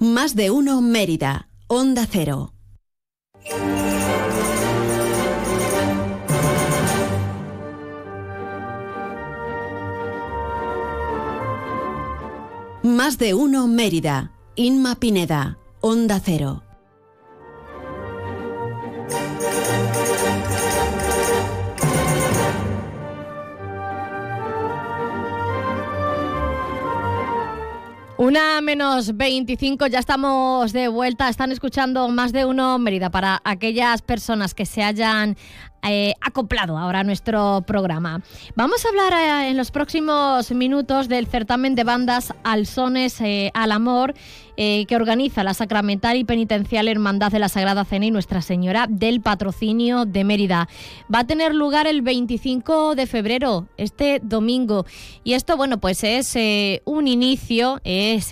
Más de uno Mérida, Onda Cero. Más de uno Mérida, Inma Pineda, Onda Cero. Una menos 25, ya estamos de vuelta. Están escuchando más de uno Mérida para aquellas personas que se hayan eh, acoplado ahora a nuestro programa. Vamos a hablar eh, en los próximos minutos del certamen de bandas Alsones eh, al Amor que organiza la Sacramental y Penitencial Hermandad de la Sagrada Cena y Nuestra Señora del Patrocinio de Mérida. Va a tener lugar el 25 de febrero, este domingo. Y esto, bueno, pues es un inicio, es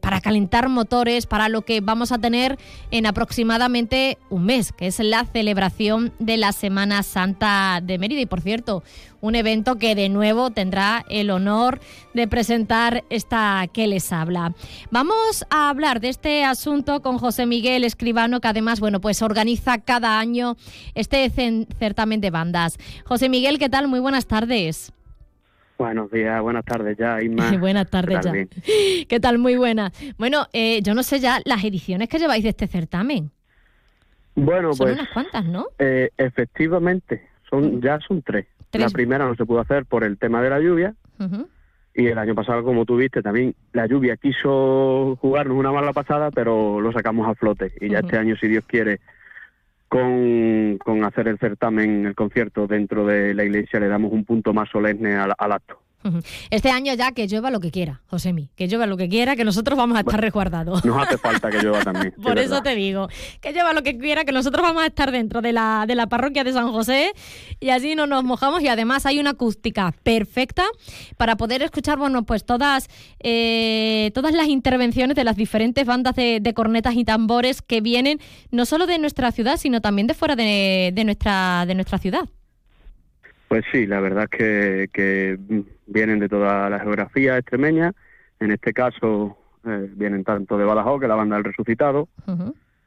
para calentar motores para lo que vamos a tener en aproximadamente un mes, que es la celebración de la Semana Santa de Mérida. Y por cierto, un evento que de nuevo tendrá el honor de presentar esta que les habla. Vamos a hablar de este asunto con José Miguel Escribano, que además, bueno, pues organiza cada año este certamen de bandas. José Miguel, ¿qué tal? Muy buenas tardes. Buenos días, buenas tardes ya, Isma. buenas tardes ya. ¿Qué tal? Muy buena. Bueno, eh, yo no sé ya las ediciones que lleváis de este certamen. Bueno, son pues. unas cuantas, ¿no? Eh, efectivamente, son ya son tres. La primera no se pudo hacer por el tema de la lluvia. Y el año pasado, como tú viste, también la lluvia quiso jugarnos una mala pasada, pero lo sacamos a flote. Y ya este año, si Dios quiere, con, con hacer el certamen, el concierto dentro de la iglesia, le damos un punto más solemne al acto. Este año ya que llueva lo que quiera, Josemi, que llueva lo que quiera, que nosotros vamos a estar resguardados. Nos hace falta que llueva también. Por eso te digo, que llueva lo que quiera, que nosotros vamos a estar dentro de la, de la parroquia de San José y así no nos mojamos y además hay una acústica perfecta para poder escuchar, bueno, pues todas, eh, todas las intervenciones de las diferentes bandas de, cornetas y tambores que vienen no solo de nuestra ciudad, sino también de fuera de, de nuestra, de nuestra ciudad. Pues sí, la verdad es que, vienen de toda la geografía extremeña. En este caso eh, vienen tanto de Badajoz, que la banda del Resucitado,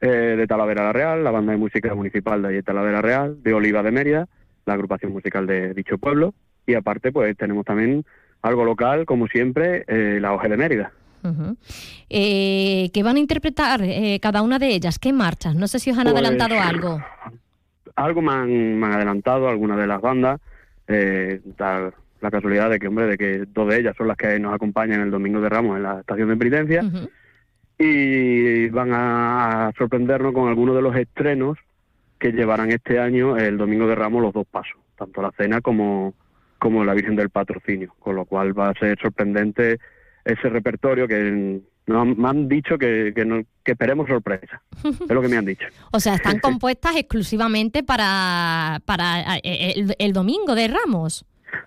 eh, de Talavera la Real, la banda de música municipal de allí Talavera Real, de Oliva de Mérida, la agrupación musical de dicho pueblo. Y aparte, pues tenemos también algo local, como siempre, eh, la OGE de Mérida. ¿Qué van a interpretar cada una de ellas? ¿Qué marchas? No sé si os han pues, adelantado algo. Algo me han adelantado algunas de las bandas eh, la casualidad de que, hombre, de que dos de ellas son las que nos acompañan el Domingo de Ramos en la estación de penitencia y van a sorprendernos con algunos de los estrenos que llevarán este año el Domingo de Ramos los dos pasos, tanto la cena como, como la Virgen del Patrocinio, con lo cual va a ser sorprendente ese repertorio que me han dicho que, que, que esperemos sorpresa. Es lo que me han dicho. o sea, están compuestas exclusivamente para, para eh, el, domingo de Ramos.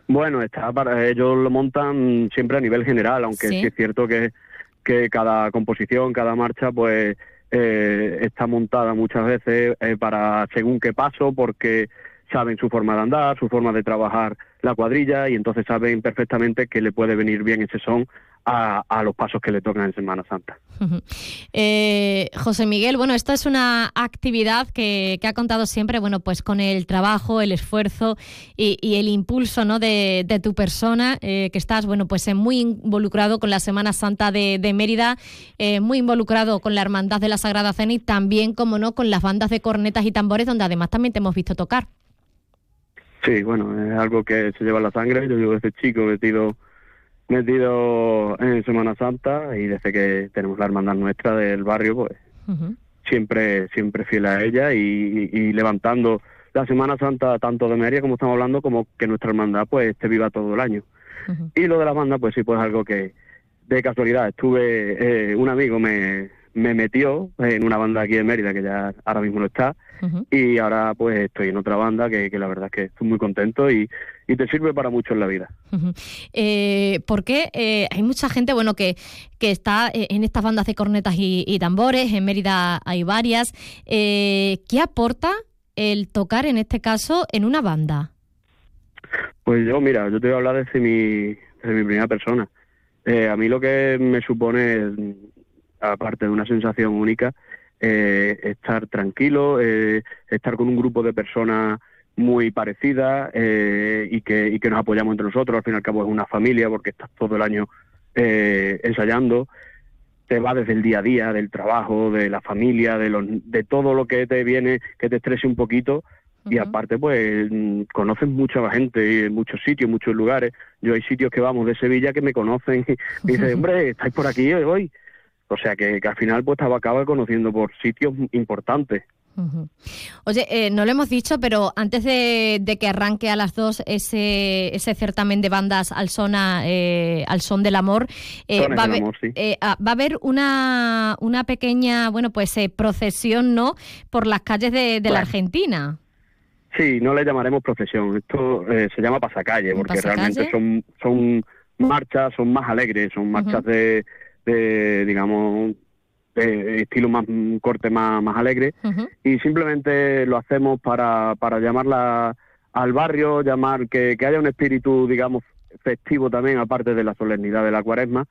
Bueno, está para, ellos lo montan siempre a nivel general, aunque ¿Sí? es cierto que, que cada composición, cada marcha, pues eh, está montada muchas veces eh, para según qué paso, porque saben su forma de andar, su forma de trabajar la cuadrilla y entonces saben perfectamente que le puede venir bien ese son a, los pasos que le tocan en Semana Santa. Eh, José Miguel, bueno, esta es una actividad que, ha contado siempre, bueno, pues con el trabajo, el esfuerzo y, el impulso, ¿no? De, tu persona, eh, que estás, bueno, pues eh, muy involucrado con la Semana Santa de, Mérida, muy involucrado con la Hermandad de la Sagrada Cena y también, como no, con las bandas de cornetas y tambores, donde además también te hemos visto tocar. Sí, bueno, es algo que se lleva en la sangre. Yo llevo desde chico metido metido en Semana Santa y desde que tenemos la hermandad nuestra del barrio, pues siempre siempre fiel a ella y, levantando la Semana Santa tanto de Meria como estamos hablando como que nuestra hermandad pues esté viva todo el año. Y lo de la banda pues sí pues algo que de casualidad estuve eh, un amigo me me metió en una banda aquí de Mérida que ya ahora mismo no está y ahora pues estoy en otra banda que, la verdad es que estoy muy contento y, te sirve para mucho en la vida. eh, porque eh, hay mucha gente bueno que, que está eh, en estas bandas de cornetas y, tambores, en Mérida hay varias. Eh, ¿Qué aporta el tocar en este caso en una banda? Pues yo, mira, yo te voy a hablar desde mi, desde mi primera persona. a mí lo que me supone aparte de una sensación única, eh, estar tranquilo, eh, estar con un grupo de personas muy parecidas eh, y, que, y que nos apoyamos entre nosotros. Al fin y al cabo es una familia porque estás todo el año ensayando. Te va desde el día a día, del trabajo, de la familia, de, de todo lo que te viene, que te estrese un poquito. Y aparte, pues, mm, conoces mucha gente, muchos sitios, muchos lugares. Yo hay sitios que vamos de Sevilla que me conocen y dicen, hombre, estáis por aquí hoy. O sea que, al final pues acaba conociendo por sitios importantes. Oye, eh, no lo hemos dicho, pero antes de, que arranque a las dos ese, ese certamen de bandas al son, eh, al son del amor, eh, va, a haber, ah, va, a haber, una, una pequeña bueno pues procesión no por las calles de, la Argentina. Sí, no le llamaremos procesión, esto se llama pasacalle, porque realmente son, son marchas, son más alegres, son marchas de de, digamos, de estilo más corte más, más alegre. Y simplemente lo hacemos para, para llamarla al barrio, llamar que, que haya un espíritu, digamos, festivo también, aparte de la solemnidad de la cuaresma,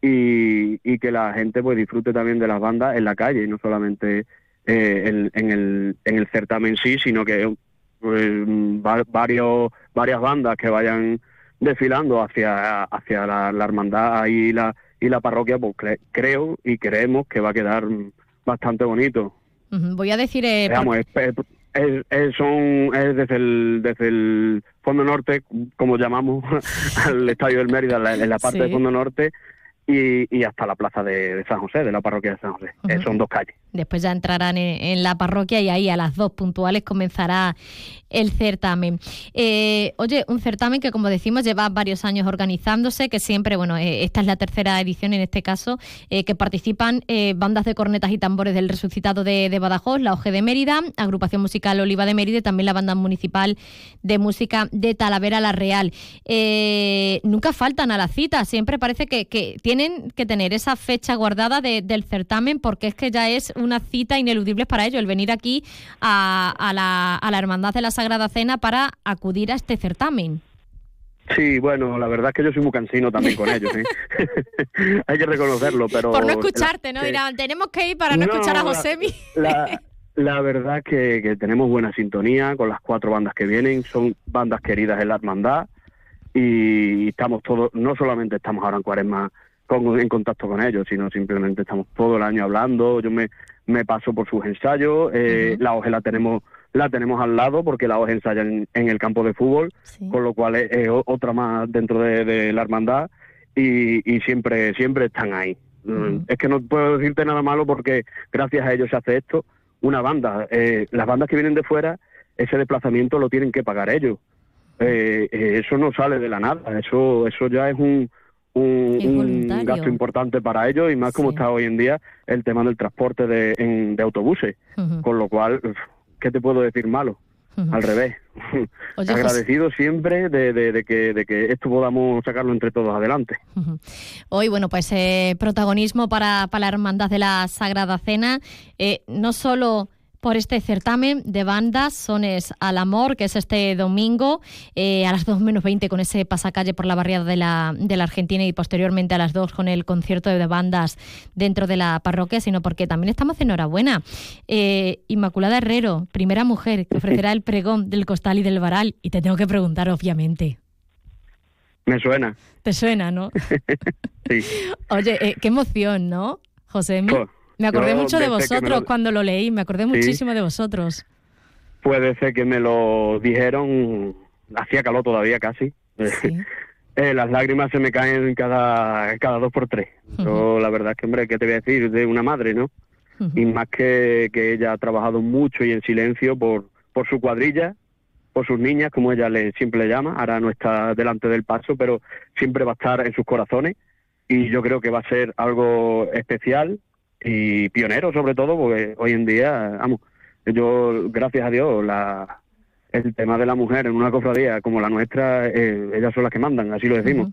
y, y que la gente pues disfrute también de las bandas en la calle, y no solamente eh, en, en, el, en el certamen sí, sino que pues, varios, varias bandas que vayan desfilando hacia, hacia la, la hermandad y la, y la parroquia, pues creo y creemos que va a quedar bastante bonito. Voy a decir... Eh, es, son, es desde el, desde el Fondo Norte, como llamamos al Estadio del Mérida, en la parte del Fondo Norte, y, hasta la plaza de, San José, de la parroquia de San José. Eh, son dos calles. Después ya entrarán en, la parroquia y ahí a las dos puntuales comenzará el certamen. Eh, oye, un certamen que como decimos lleva varios años organizándose, que siempre, bueno, eh, esta es la tercera edición en este caso, que participan bandas de cornetas y tambores del resucitado de, Badajoz, la OG de Mérida, agrupación musical Oliva de Mérida y también la banda municipal de música de Talavera La Real. nunca faltan a la cita, siempre parece que, que tienen que tener esa fecha guardada del certamen porque es que ya es una cita ineludible para ellos, el venir aquí a, la, a la Hermandad de la Sagrada Cena para acudir a este certamen. Sí, bueno, la verdad es que yo soy muy cansino también con ellos, ¿eh? hay que reconocerlo, pero... Por no escucharte, ¿no? Dirán, tenemos que ir para no, escuchar a Josemi. La, la, verdad es que, que, tenemos buena sintonía con las cuatro bandas que vienen, son bandas queridas en la hermandad y estamos todos, no solamente estamos ahora en Cuaresma en contacto con ellos, sino simplemente estamos todo el año hablando, yo me, me paso por sus ensayos, eh, la OGE la tenemos la tenemos al lado porque la OGE ensaya en, el campo de fútbol, con lo cual es, otra más dentro de, la hermandad y, siempre siempre están ahí. Mm, es que no puedo decirte nada malo porque gracias a ellos se hace esto. Una banda, eh, las bandas que vienen de fuera, ese desplazamiento lo tienen que pagar ellos. Eh, eso no sale de la nada, eso eso ya es un, un, gasto importante para ellos y más como está hoy en día el tema del transporte de, de autobuses. Con lo cual, ¿qué te puedo decir malo? Al revés. Agradecido siempre de, que, de que esto podamos sacarlo entre todos adelante. Hoy, bueno, pues eh, protagonismo para, para la Hermandad de la Sagrada Cena. Eh, no solo por este certamen de bandas Sones al Amor, que es este domingo eh, a las 2 menos 20 con ese pasacalle por la barriada de la, de la Argentina y posteriormente a las 2 con el concierto de bandas dentro de la parroquia, sino porque también estamos enhorabuena. Eh, Inmaculada Herrero, primera mujer que ofrecerá el pregón del costal y del varal, y te tengo que preguntar, obviamente. Me suena. Te suena, ¿no? sí. Oye, eh, qué emoción, ¿no, José? Me acordé mucho de vosotros cuando lo leí, me acordé muchísimo de vosotros. Puede ser que me lo dijeron, hacía calor todavía casi. Eh, las lágrimas se me caen cada, cada dos por tres. Yo, la verdad es que, hombre, ¿qué te voy a decir? De una madre, ¿no? Y más que, que ella ha trabajado mucho y en silencio por, por su cuadrilla, por sus niñas, como ella le, siempre le llama. Ahora no está delante del paso, pero siempre va a estar en sus corazones. Y yo creo que va a ser algo especial y pionero sobre todo, porque hoy en día, vamos, yo, gracias a Dios, la, el tema de la mujer en una cofradía como la nuestra, eh, ellas son las que mandan, así lo decimos.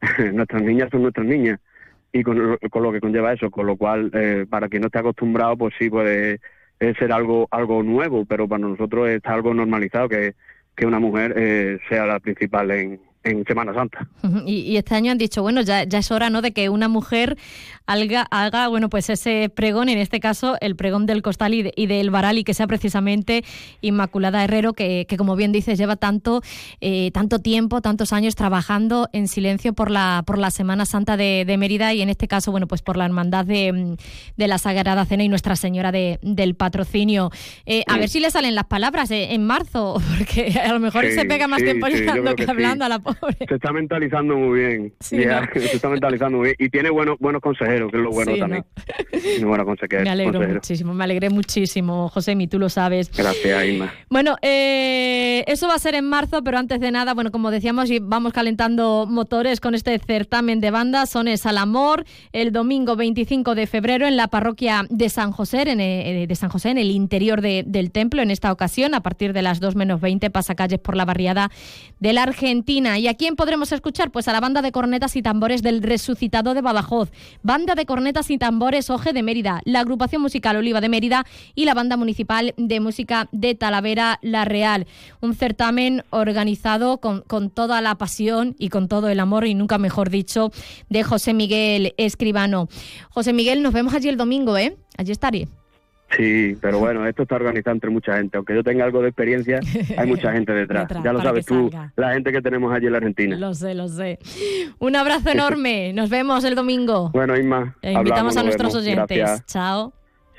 nuestras niñas son nuestras niñas y con, lo que conlleva eso, con lo cual, eh, para quien no esté acostumbrado, pues sí puede ser algo algo nuevo, pero para nosotros está algo normalizado que, que una mujer eh, sea la principal en, en Semana Santa. Y, este año han dicho, bueno, ya, ya es hora ¿no? de que una mujer haga, haga, bueno, pues ese pregón, en este caso el pregón del Costal y, del Baral, y que sea precisamente Inmaculada Herrero, que, que como bien dices, lleva tanto, eh, tanto tiempo, tantos años trabajando en silencio por la, por la Semana Santa de, Mérida y en este caso, bueno, pues por la hermandad de, de la Sagrada Cena y Nuestra Señora de, del Patrocinio. Eh, a ver si le salen las palabras eh, en marzo, porque a lo mejor se pega más tiempo llorando que, hablando a la pobre. Se está mentalizando muy bien. se está mentalizando muy bien. Y tiene buenos, buenos consejeros, que es lo bueno también. Me alegro muchísimo, me alegré muchísimo, José, y tú lo sabes. Gracias, Inma. Bueno, eh, eso va a ser en marzo, pero antes de nada, bueno, como decíamos, vamos calentando motores con este certamen de bandas. Son al Amor, el domingo 25 de febrero en la parroquia de San José, en, eh, de San José, en el interior del templo. En esta ocasión, a partir de las 2 menos 20, pasacalles por la barriada de la Argentina. ¿Y a quién podremos escuchar? Pues a la banda de cornetas y tambores del Resucitado de Badajoz, banda de cornetas y tambores Oje de Mérida, la agrupación musical Oliva de Mérida y la banda municipal de música de Talavera La Real. Un certamen organizado con, con toda la pasión y con todo el amor, y nunca mejor dicho, de José Miguel Escribano. José Miguel, nos vemos allí el domingo, ¿eh? Allí estaré. Sí, pero bueno, esto está organizado entre mucha gente. Aunque yo tenga algo de experiencia, hay mucha gente detrás. ya lo sabes tú, la gente que tenemos allí en la Argentina. Lo sé, lo sé. Un abrazo enorme. Nos vemos el domingo. Bueno, Isma. E invitamos a nuestros oyentes. Chao.